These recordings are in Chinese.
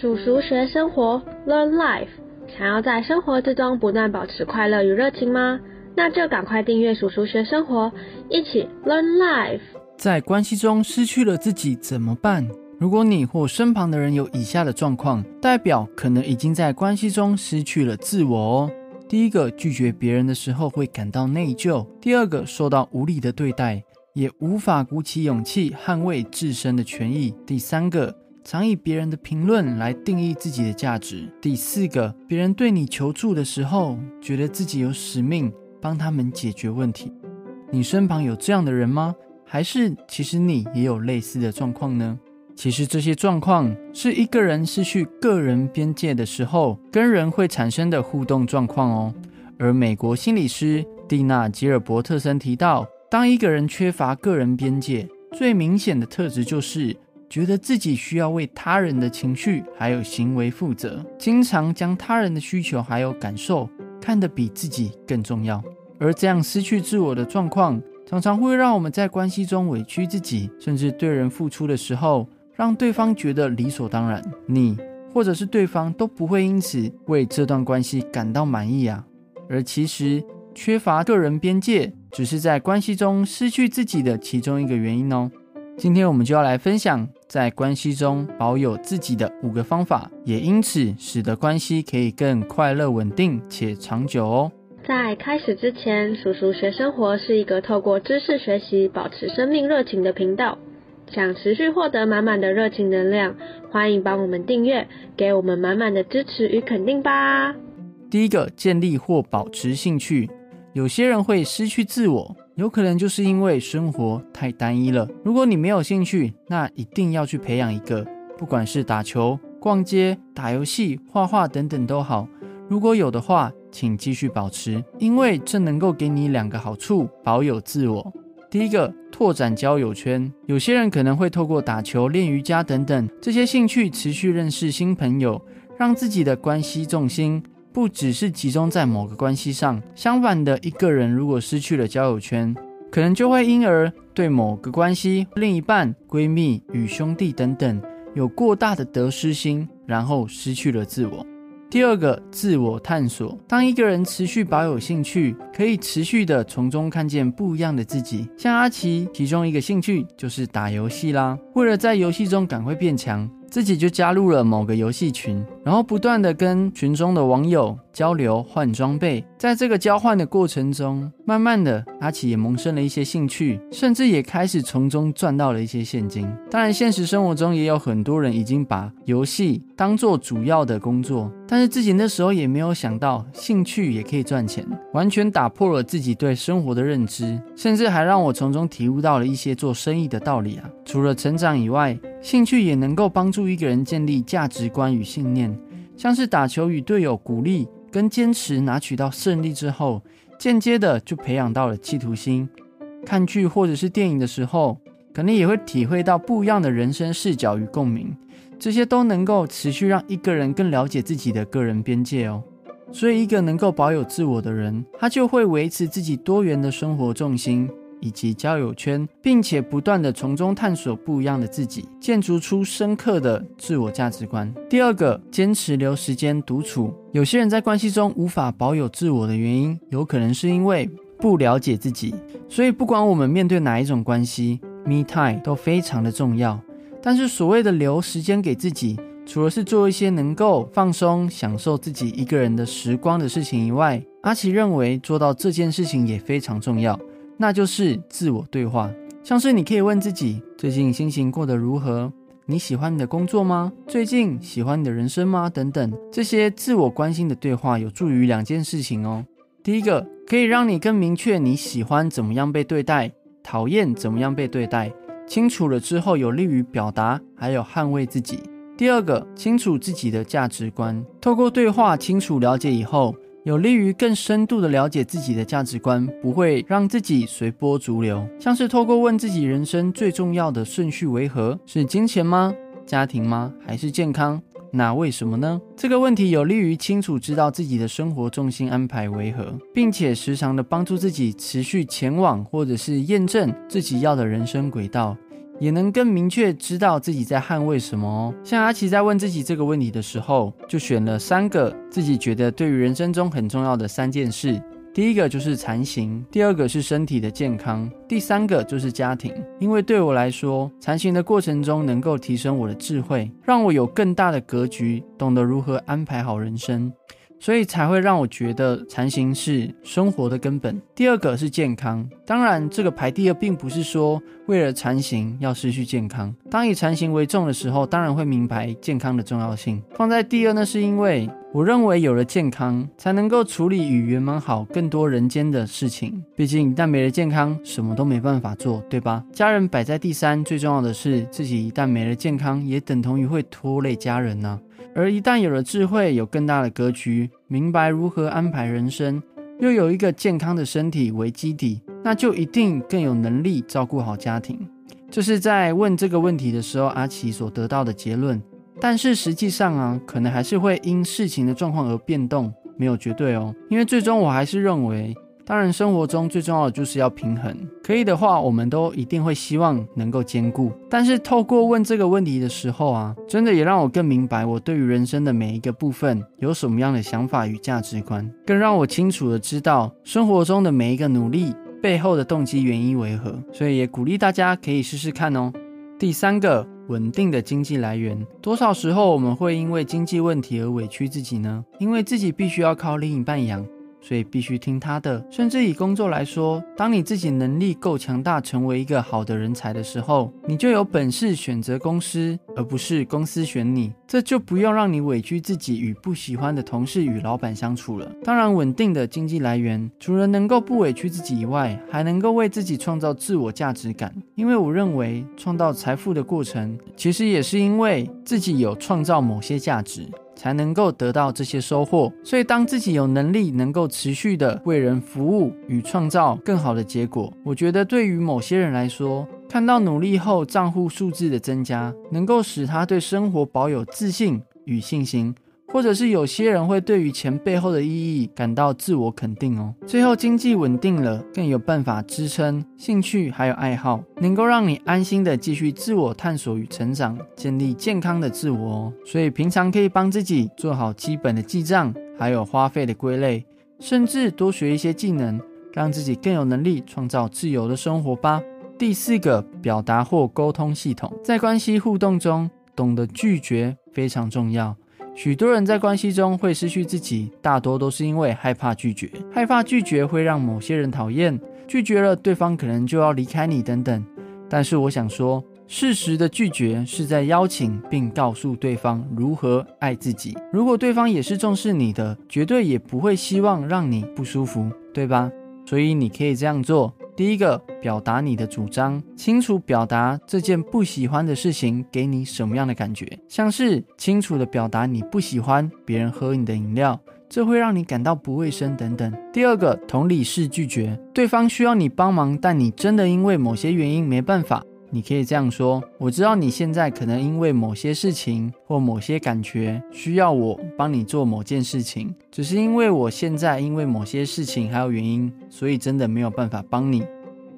叔叔学生活，Learn Life。想要在生活之中不断保持快乐与热情吗？那就赶快订阅叔叔学生活，一起 Learn Life。在关系中失去了自己怎么办？如果你或身旁的人有以下的状况，代表可能已经在关系中失去了自我哦。第一个，拒绝别人的时候会感到内疚；第二个，受到无理的对待，也无法鼓起勇气捍卫自身的权益；第三个，常以别人的评论来定义自己的价值；第四个，别人对你求助的时候，觉得自己有使命帮他们解决问题。你身旁有这样的人吗？还是其实你也有类似的状况呢？其实这些状况是一个人失去个人边界的时候，跟人会产生的互动状况哦。而美国心理师蒂娜吉尔伯特森提到，当一个人缺乏个人边界，最明显的特质就是觉得自己需要为他人的情绪还有行为负责，经常将他人的需求还有感受看得比自己更重要。而这样失去自我的状况，常常会让我们在关系中委屈自己，甚至对人付出的时候。让对方觉得理所当然，你或者是对方都不会因此为这段关系感到满意啊。而其实缺乏个人边界，只是在关系中失去自己的其中一个原因哦。今天我们就要来分享在关系中保有自己的五个方法，也因此使得关系可以更快乐、稳定且长久哦。在开始之前，叔叔学生活是一个透过知识学习保持生命热情的频道。想持续获得满满的热情能量，欢迎帮我们订阅，给我们满满的支持与肯定吧。第一个，建立或保持兴趣。有些人会失去自我，有可能就是因为生活太单一了。如果你没有兴趣，那一定要去培养一个，不管是打球、逛街、打游戏、画画等等都好。如果有的话，请继续保持，因为这能够给你两个好处：保有自我。第一个，拓展交友圈。有些人可能会透过打球、练瑜伽等等这些兴趣，持续认识新朋友，让自己的关系重心不只是集中在某个关系上。相反的，一个人如果失去了交友圈，可能就会因而对某个关系、另一半、闺蜜与兄弟等等有过大的得失心，然后失去了自我。第二个，自我探索。当一个人持续保有兴趣，可以持续的从中看见不一样的自己。像阿奇，其中一个兴趣就是打游戏啦。为了在游戏中赶快变强。自己就加入了某个游戏群，然后不断的跟群中的网友交流换装备。在这个交换的过程中，慢慢的阿奇也萌生了一些兴趣，甚至也开始从中赚到了一些现金。当然，现实生活中也有很多人已经把游戏当做主要的工作，但是自己那时候也没有想到兴趣也可以赚钱，完全打破了自己对生活的认知，甚至还让我从中体悟到了一些做生意的道理啊！除了成长以外，兴趣也能够帮助一个人建立价值观与信念，像是打球与队友鼓励跟坚持拿取到胜利之后，间接的就培养到了企图心。看剧或者是电影的时候，可能也会体会到不一样的人生视角与共鸣，这些都能够持续让一个人更了解自己的个人边界哦。所以，一个能够保有自我的人，他就会维持自己多元的生活重心。以及交友圈，并且不断的从中探索不一样的自己，建筑出深刻的自我价值观。第二个，坚持留时间独处。有些人在关系中无法保有自我的原因，有可能是因为不了解自己。所以，不管我们面对哪一种关系，me time 都非常的重要。但是，所谓的留时间给自己，除了是做一些能够放松、享受自己一个人的时光的事情以外，阿奇认为做到这件事情也非常重要。那就是自我对话，像是你可以问自己：最近心情过得如何？你喜欢你的工作吗？最近喜欢你的人生吗？等等，这些自我关心的对话有助于两件事情哦。第一个，可以让你更明确你喜欢怎么样被对待，讨厌怎么样被对待。清楚了之后，有利于表达，还有捍卫自己。第二个，清楚自己的价值观，透过对话清楚了解以后。有利于更深度的了解自己的价值观，不会让自己随波逐流。像是透过问自己人生最重要的顺序为何？是金钱吗？家庭吗？还是健康？那为什么呢？这个问题有利于清楚知道自己的生活重心安排为何，并且时常的帮助自己持续前往或者是验证自己要的人生轨道，也能更明确知道自己在捍卫什么哦。像阿奇在问自己这个问题的时候，就选了三个自己觉得对于人生中很重要的三件事。第一个就是禅行，第二个是身体的健康，第三个就是家庭。因为对我来说，禅行的过程中能够提升我的智慧，让我有更大的格局，懂得如何安排好人生。所以才会让我觉得禅行是生活的根本。第二个是健康，当然这个排第二，并不是说为了禅行要失去健康。当以禅行为重的时候，当然会明白健康的重要性。放在第二呢，是因为我认为有了健康，才能够处理与圆满好更多人间的事情。毕竟一旦没了健康，什么都没办法做，对吧？家人摆在第三，最重要的是自己一旦没了健康，也等同于会拖累家人呢。而一旦有了智慧，有更大的格局，明白如何安排人生，又有一个健康的身体为基底，那就一定更有能力照顾好家庭。这是在问这个问题的时候，阿奇所得到的结论。但是实际上啊，可能还是会因事情的状况而变动，没有绝对哦。因为最终我还是认为。当然，生活中最重要的就是要平衡。可以的话，我们都一定会希望能够兼顾。但是，透过问这个问题的时候啊，真的也让我更明白我对于人生的每一个部分有什么样的想法与价值观，更让我清楚的知道生活中的每一个努力背后的动机原因为何。所以，也鼓励大家可以试试看哦。第三个，稳定的经济来源。多少时候我们会因为经济问题而委屈自己呢？因为自己必须要靠另一半养。所以必须听他的。甚至以工作来说，当你自己能力够强大，成为一个好的人才的时候，你就有本事选择公司，而不是公司选你。这就不用让你委屈自己与不喜欢的同事与老板相处了。当然，稳定的经济来源，除了能够不委屈自己以外，还能够为自己创造自我价值感。因为我认为，创造财富的过程，其实也是因为自己有创造某些价值。才能够得到这些收获。所以，当自己有能力能够持续的为人服务与创造更好的结果，我觉得对于某些人来说，看到努力后账户数字的增加，能够使他对生活保有自信与信心。或者是有些人会对于钱背后的意义感到自我肯定哦。最后经济稳定了，更有办法支撑兴趣还有爱好，能够让你安心的继续自我探索与成长，建立健康的自我哦。所以平常可以帮自己做好基本的记账，还有花费的归类，甚至多学一些技能，让自己更有能力创造自由的生活吧。第四个，表达或沟通系统，在关系互动中，懂得拒绝非常重要。许多人在关系中会失去自己，大多都是因为害怕拒绝，害怕拒绝会让某些人讨厌，拒绝了对方可能就要离开你等等。但是我想说，适时的拒绝是在邀请并告诉对方如何爱自己。如果对方也是重视你的，绝对也不会希望让你不舒服，对吧？所以你可以这样做。第一个，表达你的主张，清楚表达这件不喜欢的事情给你什么样的感觉，像是清楚的表达你不喜欢别人喝你的饮料，这会让你感到不卫生等等。第二个，同理是拒绝，对方需要你帮忙，但你真的因为某些原因没办法。你可以这样说：我知道你现在可能因为某些事情或某些感觉需要我帮你做某件事情，只是因为我现在因为某些事情还有原因，所以真的没有办法帮你。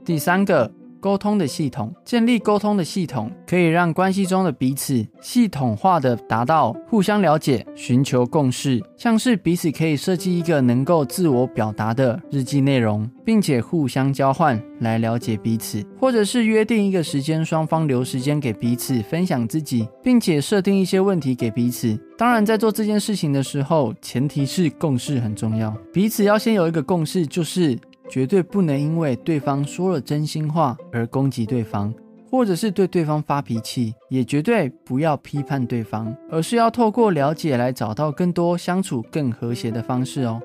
第三个。沟通的系统，建立沟通的系统，可以让关系中的彼此系统化的达到互相了解，寻求共识。像是彼此可以设计一个能够自我表达的日记内容，并且互相交换来了解彼此，或者是约定一个时间，双方留时间给彼此分享自己，并且设定一些问题给彼此。当然，在做这件事情的时候，前提是共识很重要，彼此要先有一个共识，就是。绝对不能因为对方说了真心话而攻击对方，或者是对对方发脾气，也绝对不要批判对方，而是要透过了解来找到更多相处更和谐的方式哦。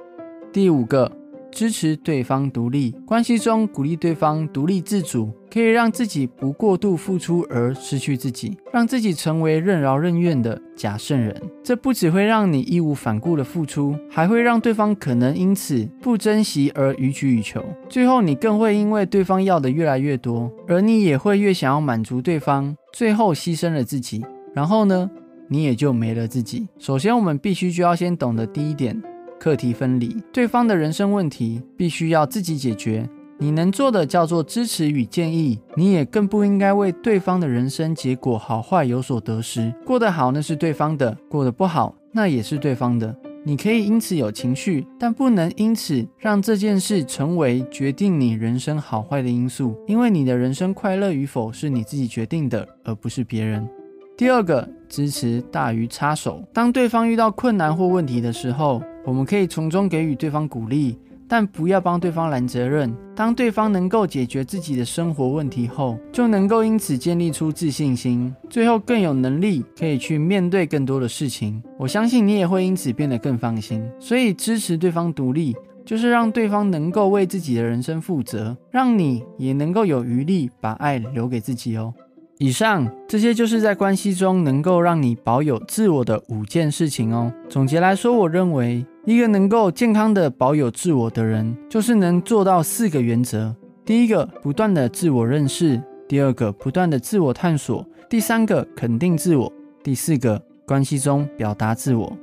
第五个。支持对方独立，关系中鼓励对方独立自主，可以让自己不过度付出而失去自己，让自己成为任劳任怨的假圣人。这不只会让你义无反顾的付出，还会让对方可能因此不珍惜而予取予求。最后，你更会因为对方要的越来越多，而你也会越想要满足对方，最后牺牲了自己。然后呢，你也就没了自己。首先，我们必须就要先懂得第一点。课题分离，对方的人生问题必须要自己解决，你能做的叫做支持与建议，你也更不应该为对方的人生结果好坏有所得失。过得好那是对方的，过得不好那也是对方的。你可以因此有情绪，但不能因此让这件事成为决定你人生好坏的因素，因为你的人生快乐与否是你自己决定的，而不是别人。第二个，支持大于插手。当对方遇到困难或问题的时候，我们可以从中给予对方鼓励。但不要帮对方揽责任。当对方能够解决自己的生活问题后，就能够因此建立出自信心，最后更有能力可以去面对更多的事情。我相信你也会因此变得更放心。所以支持对方独立，就是让对方能够为自己的人生负责，让你也能够有余力把爱留给自己哦。以上这些就是在关系中能够让你保有自我的五件事情哦。总结来说，我认为一个能够健康的保有自我的人，就是能做到四个原则：第一个，不断的自我认识；第二个，不断的自我探索；第三个，肯定自我；第四个，关系中表达自我。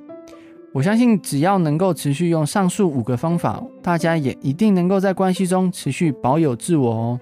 我相信，只要能够持续用上述五个方法，大家也一定能够在关系中持续保有自我哦。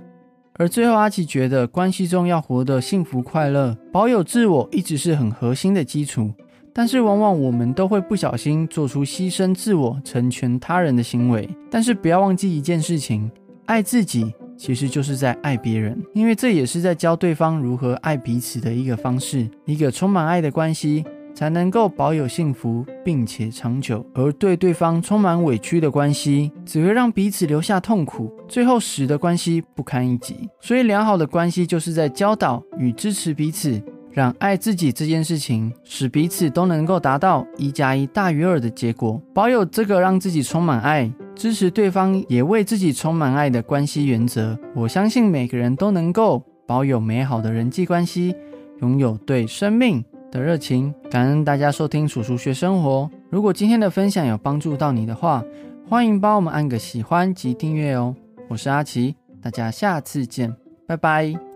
而最后，阿奇觉得关系中要活得幸福快乐，保有自我一直是很核心的基础。但是，往往我们都会不小心做出牺牲自我、成全他人的行为。但是，不要忘记一件事情：爱自己其实就是在爱别人，因为这也是在教对方如何爱彼此的一个方式，一个充满爱的关系。才能够保有幸福，并且长久。而对对方充满委屈的关系，只会让彼此留下痛苦，最后使得关系不堪一击。所以，良好的关系就是在教导与支持彼此，让爱自己这件事情，使彼此都能够达到一加一大于二的结果。保有这个让自己充满爱，支持对方也为自己充满爱的关系原则，我相信每个人都能够保有美好的人际关系，拥有对生命。的热情，感恩大家收听《叔叔学生活》。如果今天的分享有帮助到你的话，欢迎帮我们按个喜欢及订阅哦。我是阿奇，大家下次见，拜拜。